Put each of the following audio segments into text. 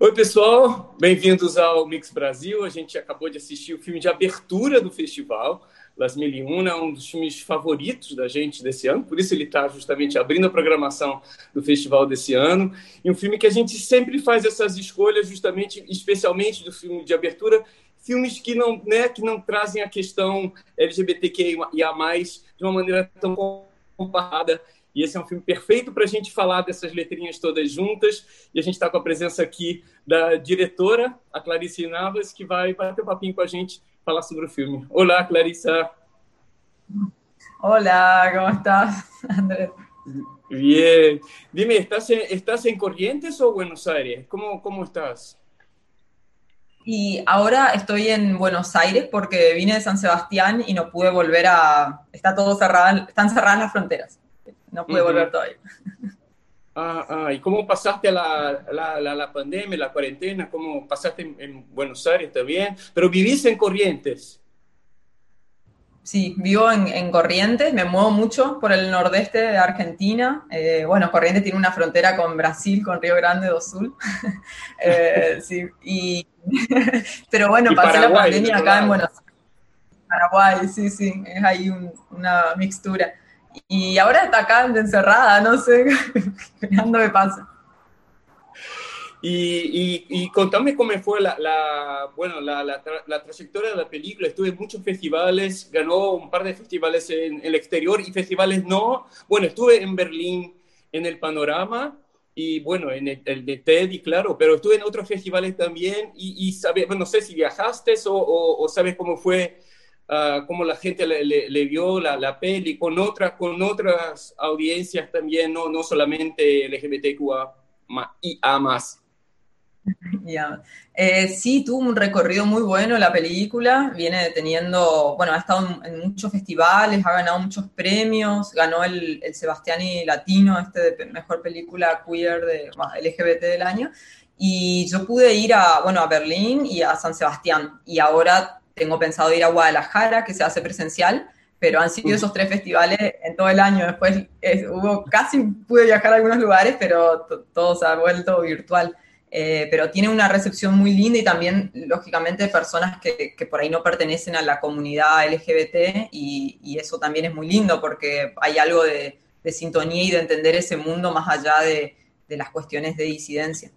Oi, pessoal, bem-vindos ao Mix Brasil. A gente acabou de assistir o filme de abertura do festival, Las Mil e Una, um dos filmes favoritos da gente desse ano, por isso ele está justamente abrindo a programação do festival desse ano. E um filme que a gente sempre faz essas escolhas, justamente, especialmente do filme de abertura, filmes que não, né, que não trazem a questão LGBTQIA+, de uma maneira tão comparada e esse é um filme perfeito para a gente falar dessas letrinhas todas juntas. E a gente está com a presença aqui da diretora, a Clarice Navas, que vai bater um papinho com a gente, falar sobre o filme. Olá, Clarissa. Olá, como estás, Andrés? Bien. Dime, ¿estás en, ¿estás en Corrientes o Buenos Aires? ¿Cómo, cómo estás? Y ahora estoy en Buenos Aires porque vine de San Sebastián y no pude volver a... Está todo cerrado, están cerradas las fronteras. No pude volver todavía. Ah, ah, ¿y cómo pasaste la, la, la, pandemia, la cuarentena? ¿Cómo pasaste en, Buenos Aires también? Pero vivís en Corrientes. Sí, vivo en, en, Corrientes, me muevo mucho por el nordeste de Argentina. Eh, bueno, Corrientes tiene una frontera con Brasil, con Río Grande do Sul. eh, sí, y, pero bueno, pasé la pandemia acá en Buenos Aires. Paraguay, sí, sí, es ahí un, una mixtura. Y ahora está acá encerrada, no sé, esperando me pasa. Y, y, contame cómo fue la, la bueno, la, la, la, trayectoria de la película. Estuve en muchos festivales, ganó un par de festivales en, el exterior y festivales no. Bueno, estuve en Berlín en el Panorama y bueno, en el, de Teddy, claro, pero estuve en otros festivales también y, y sabes, bueno, no sé si viajaste o, o, o sabes cómo fue uh, cómo la gente le, le, le vio la, la, peli con, otras con otras audiencias también, no, no solamente LGBTQA y A más. Yeah. Eh, sí, tuvo un recorrido muy bueno la película, viene teniendo, bueno, ha estado en muchos festivales, ha ganado muchos premios, ganó el, el Sebastiani Latino, este de mejor película queer de bueno, LGBT del año, y yo pude ir a, bueno, a Berlín y a San Sebastián, y ahora tengo pensado ir a Guadalajara, que se hace presencial, pero han sido esos tres festivales en todo el año. Después hubo casi pude viajar a algunos lugares, pero todo se ha vuelto virtual. Eh, pero tiene una recepción muy linda y también, lógicamente, personas que, que por ahí no pertenecen a la comunidad LGBT y, y, eso también es muy lindo porque hay algo de, de sintonía y de entender ese mundo más allá de, de las cuestiones de disidencia.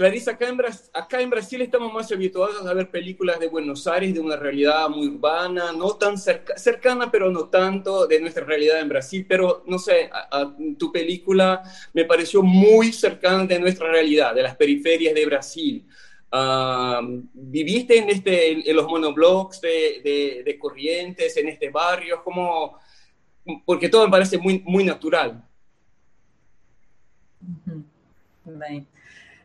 Clarisa, acá en, Brasil estamos más habituados a ver películas de Buenos Aires, de una realidad muy urbana, no tan cerca, cercana, pero no tanto de nuestra realidad en Brasil. Pero, no sé, tu película me pareció muy cercana de nuestra realidad, de las periferias de Brasil. ¿Viviste en, este, en, los monoblocks de, Corrientes, en este barrio? como Porque todo me parece muy, natural. -huh.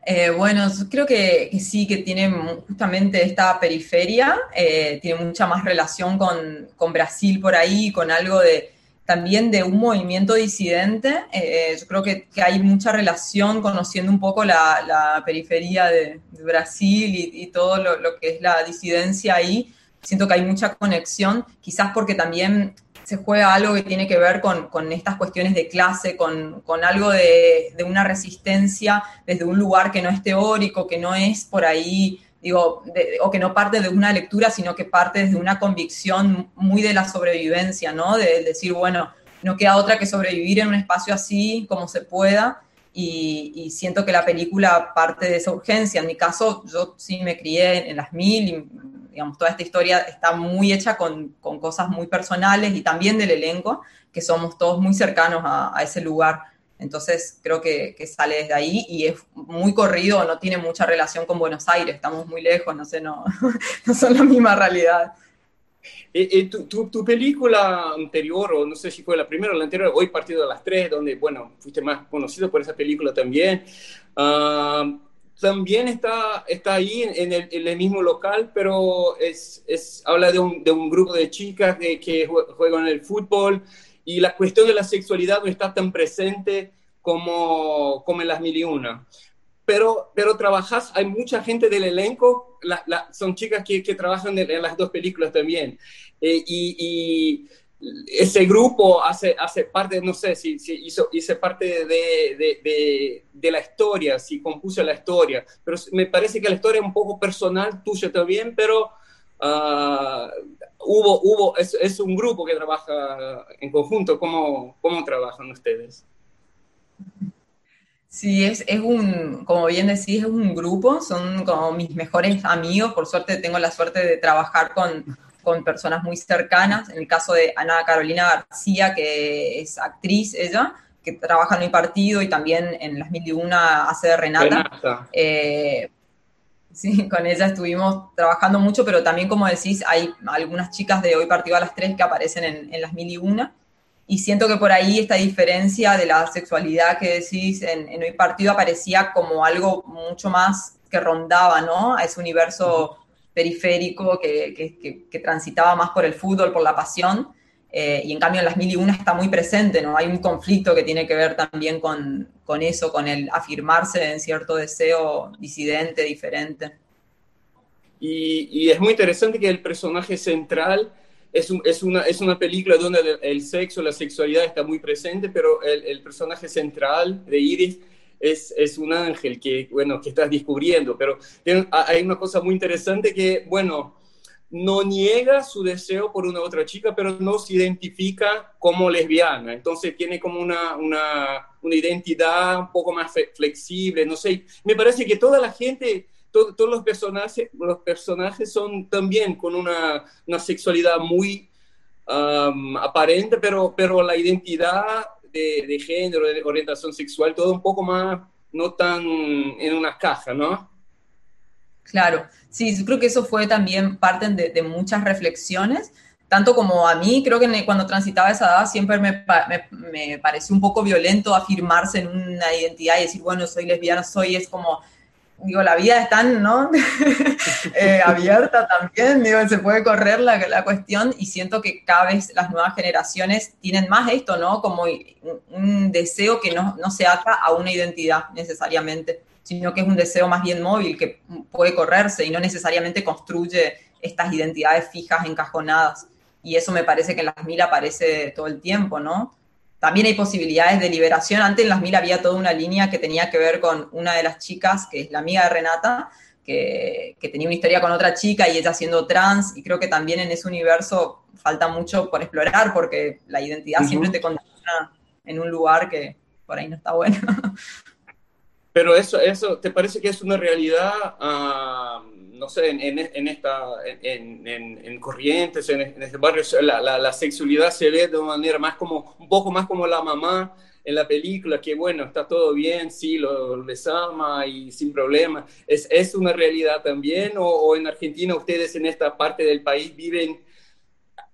Eh, bueno, creo que, que, sí, que tiene justamente esta periferia, eh, tiene mucha más relación con, con, Brasil por ahí, con algo de también de un movimiento disidente. Eh, yo creo que, que, hay mucha relación conociendo un poco la, la periferia de, de Brasil y, y todo lo, lo, que es la disidencia ahí. Siento que hay mucha conexión, quizás porque también se juega algo que tiene que ver con, con estas cuestiones de clase, con, con algo de, de, una resistencia desde un lugar que no es teórico, que no es por ahí, digo, o que no parte de una lectura, sino que parte desde una convicción muy de la sobrevivencia, ¿no? De, de decir, bueno, no queda otra que sobrevivir en un espacio así como se pueda. Y, siento que la película parte de esa urgencia. En mi caso, yo sí me crié en, las mil digamos, toda esta historia está muy hecha con, con, cosas muy personales y también del elenco, que somos todos muy cercanos a, a ese lugar. Entonces creo que, que, sale desde ahí y es muy corrido, no tiene mucha relación con Buenos Aires, estamos muy lejos, no sé, no, no son la misma realidad. Eh, eh, tu, tu, tu, película anterior, o no sé si fue la primera o la anterior, Hoy Partido de las Tres, donde, bueno, fuiste más conocido por esa película también, uh, también está, está ahí en el, en el, mismo local, pero es, es habla de un, de un, grupo de chicas que, que juegan el fútbol y la cuestión de la sexualidad no está tan presente como, como en las mil y una. Pero, pero trabajas, hay mucha gente del elenco, la, la, son chicas que, que trabajan en, en, las dos películas también. Eh, y, y ese grupo hace, hace parte, no sé si, hizo, hice parte de, de, la historia, si compuso la historia, pero me parece que la historia es un poco personal tuya también, pero uh, hubo, hubo es, es, un grupo que trabaja en conjunto. ¿Cómo, cómo trabajan ustedes? Sí, es, es un, como bien decís, es un grupo, son como mis mejores amigos, por suerte tengo la suerte de trabajar con con personas muy cercanas, en el caso de Ana Carolina García, que es actriz ella, que trabaja en mi partido y también en Las Mil y Una hace de Renata. Eh, sí, con ella estuvimos trabajando mucho, pero también, como decís, hay algunas chicas de Hoy Partido a las Tres que aparecen en, Las Mil y Una. Y siento que por ahí esta diferencia de la sexualidad que decís en, Hoy Partido aparecía como algo mucho más que rondaba, ¿no? A ese universo periférico que, que, transitaba más por el fútbol, por la pasión, eh, y en cambio en las mil y una está muy presente, ¿no? Hay un conflicto que tiene que ver también con, con eso, con el afirmarse en cierto deseo disidente, diferente. Y, es muy interesante que el personaje central es, un, es, una, es una película donde el, sexo, la sexualidad está muy presente, pero el, el personaje central de Iris es, es, un ángel que, bueno, que estás descubriendo, pero hay una cosa muy interesante que, bueno, no niega su deseo por una otra chica, pero no se identifica como lesbiana. Entonces tiene como una, una, una identidad un poco más flexible, no sé. Me parece que toda la gente, todos los, personajes, los personajes son también con una, una sexualidad muy um, aparente, pero, pero la identidad de, género, de orientación sexual, todo un poco más, no tan en una caja, ¿no? Claro, sí, creo que eso fue también parte de, muchas reflexiones, tanto como a mí, creo que cuando transitaba esa edad siempre me, me, me, pareció un poco violento afirmarse en una identidad y decir, bueno, soy lesbiana, soy, es como, digo, la vida es tan, ¿no? Eh, abierta también, digo, se puede correr la, la, cuestión y siento que cada vez las nuevas generaciones tienen más esto, ¿no? Como un, deseo que no, no, se ata a una identidad necesariamente, sino que es un deseo más bien móvil que puede correrse y no necesariamente construye estas identidades fijas, encajonadas. Y eso me parece que en las mil aparece todo el tiempo, ¿no? También hay posibilidades de liberación. Antes en las mil había toda una línea que tenía que ver con una de las chicas, que es la amiga de Renata, que, tenía una historia con otra chica y ella siendo trans. Y creo que también en ese universo falta mucho por explorar, porque la identidad siempre te condiciona en un lugar que por ahí no está bueno. Pero eso, eso ¿te parece que es una realidad? Ah, no sé, en, en esta, en, en, Corrientes, en, este barrio, la, la, sexualidad se ve de una manera más como, un poco más como la mamá en la película, que bueno, está todo bien, sí, lo, les y sin problema. ¿Es, ¿Es una realidad también? O, ¿O en Argentina ustedes en esta parte del país viven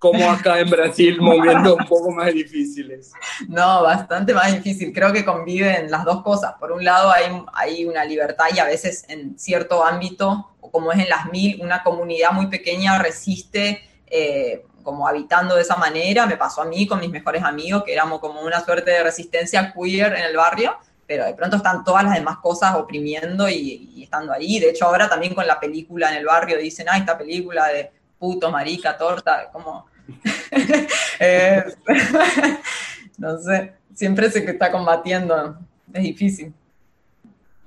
como acá en Brasil, moviendo un poco más difíciles. No, bastante más difícil. Creo que conviven las dos cosas. Por un lado hay, hay una libertad y a veces en cierto ámbito, como es en las mil, una comunidad muy pequeña resiste eh, como habitando de esa manera. Me pasó a mí con mis mejores amigos, que éramos como una suerte de resistencia queer en el barrio, pero de pronto están todas las demás cosas oprimiendo y, estando ahí. De hecho, ahora también con la película en el barrio dicen, ah, esta película de puto, marica, torta, como No sé, siempre se está combatiendo, es difícil.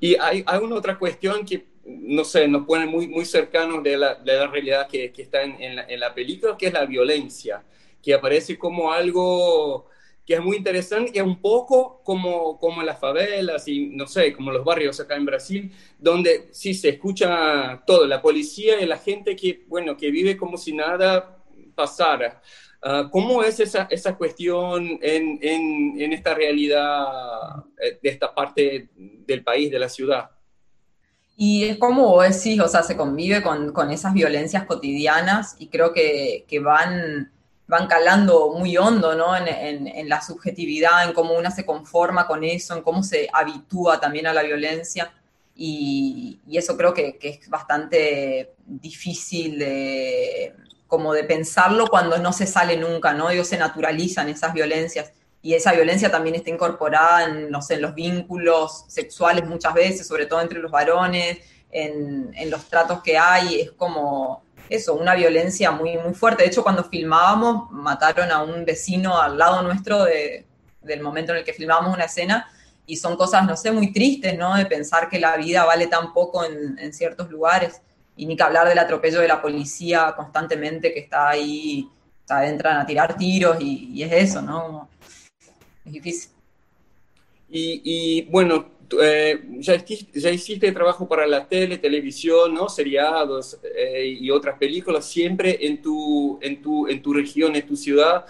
Y hay, hay una otra cuestión que, no sé, nos pone muy, muy cercanos de la, de la realidad que, que está en, en, la, en, la, película, que es la violencia, que aparece como algo que es muy interesante, que es un poco como, como las favelas y, no sé, como los barrios acá en Brasil, donde sí se escucha todo, la policía y la gente que, bueno, que vive como si nada pasara. Ah, ¿Cómo es esa, esa cuestión en, en, en, esta realidad eh, de esta parte del país, de la ciudad? Y es como vos decís, o sea, se convive con, con esas violencias cotidianas y creo que, que, van, van calando muy hondo, ¿no? En, en, la subjetividad, en cómo una se conforma con eso, en cómo se habitúa también a la violencia. Y, y eso creo que, que, es bastante difícil de, como de pensarlo cuando no se sale nunca, ¿no? Ellos se naturalizan esas violencias y esa violencia también está incorporada en, no en los vínculos sexuales muchas veces, sobre todo entre los varones, en, los tratos que hay, es como, eso, una violencia muy, muy fuerte. De hecho, cuando filmábamos, mataron a un vecino al lado nuestro del momento en el que filmábamos una escena y son cosas, no sé, muy tristes, ¿no? De pensar que la vida vale tan poco en, ciertos lugares y ni que hablar del atropello de la policía constantemente que está ahí, o sea, entran a tirar tiros y, es eso, ¿no? Es difícil. Y, bueno, eh, ya, hiciste, ya, hiciste, trabajo para la tele, televisión, ¿no? seriados eh, y otras películas, siempre en tu, en, tu, en tu región, en tu ciudad.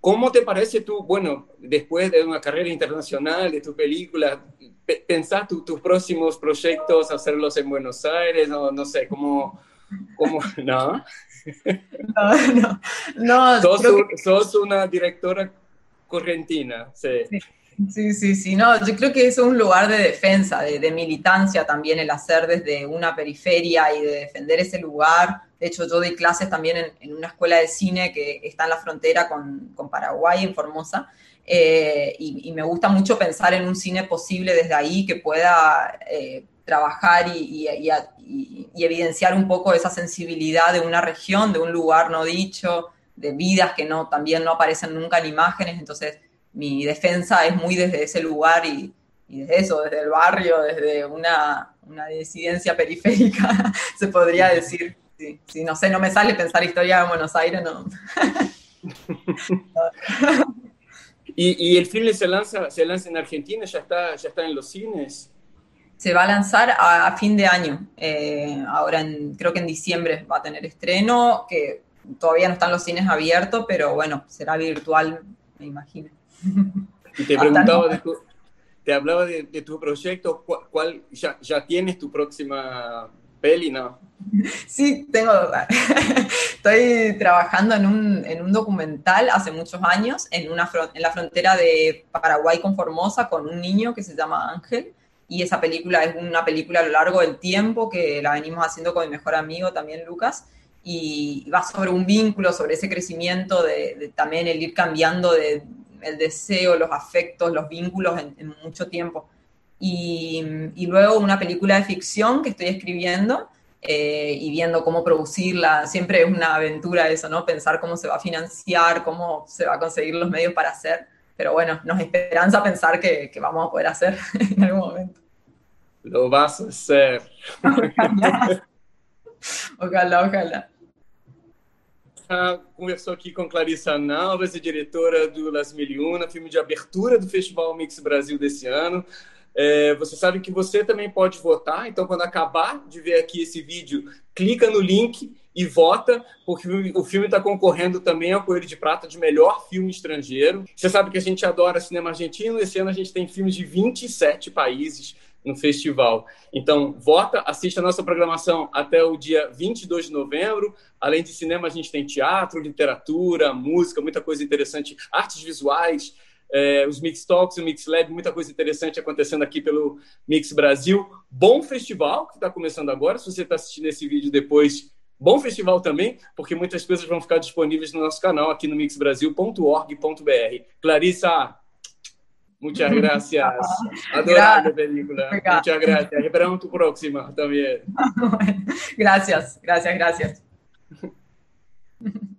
¿Cómo te parece tú, bueno, después de una carrera internacional, de tu película, pensar tus próximos proyectos, hacerlos en Buenos Aires, no, no sé, cómo, cómo no? No, no, no. Sos, sos una directora correntina, sí. sí. Sí, sí, sí, no, yo creo que es un lugar de defensa, de, militancia también el hacer desde una periferia y de defender ese lugar. De hecho, yo doy clases también en, una escuela de cine que está en la frontera con, Paraguay, en Formosa, eh, y, me gusta mucho pensar en un cine posible desde ahí que pueda eh, trabajar y, evidenciar un poco esa sensibilidad de una región, de un lugar no dicho, de vidas que no, también no aparecen nunca en imágenes, entonces mi defensa es muy desde ese lugar y, desde eso, desde el barrio, desde una, una disidencia periférica, se podría decir. Sí, no sé, no me sale pensar historia de Buenos Aires, no. ¿Y, el film se lanza, se lanza en Argentina? ¿Ya está, ya está en los cines? Se va a lanzar a, fin de año. Eh, ahora, en, creo que en diciembre va a tener estreno, que todavía no están los cines abiertos, pero bueno, será virtual, me imagino. Y te preguntaba, de te hablaba de, tu proyecto, ¿cuál, ya, ya, tienes tu próxima peli, no? Sí, tengo, estoy trabajando en un, en un, documental hace muchos años en, una, en la frontera de Paraguay con Formosa con un niño que se llama Ángel y esa película es una película a lo largo del tiempo que la venimos haciendo con mi mejor amigo también Lucas y va sobre un vínculo, sobre ese crecimiento de, también el ir cambiando de, el deseo, los afectos, los vínculos en, mucho tiempo. Y, luego una película de ficción que estoy escribiendo eh, y viendo cómo producirla. Siempre es una aventura eso, ¿no? Pensar cómo se va a financiar, cómo se va a conseguir los medios para hacer. Pero bueno, nos esperanza pensar que, que vamos a poder hacer en algún momento. Lo vas a hacer. ojalá. ojalá. conversou aqui com Clarissa Nalves, diretora do Las Miliuna, filme de abertura do Festival Mix Brasil desse ano. É, você sabe que você também pode votar, então quando acabar de ver aqui esse vídeo, clica no link e vota, porque o filme está concorrendo também ao Coelho de Prata de melhor filme estrangeiro. Você sabe que a gente adora cinema argentino, esse ano a gente tem filmes de 27 países no festival. Então, vota, assista a nossa programação até o dia 22 de novembro. Além de cinema, a gente tem teatro, literatura, música, muita coisa interessante, artes visuais, é, os Mix Talks, o Mix Lab, muita coisa interessante acontecendo aqui pelo Mix Brasil. Bom festival que está começando agora. Se você está assistindo esse vídeo depois, bom festival também, porque muitas coisas vão ficar disponíveis no nosso canal aqui no mixbrasil.org.br. Clarissa, Muchas gracias. Adorable la película. Muchas gracias. Esperamos tu próxima también. gracias, gracias, gracias.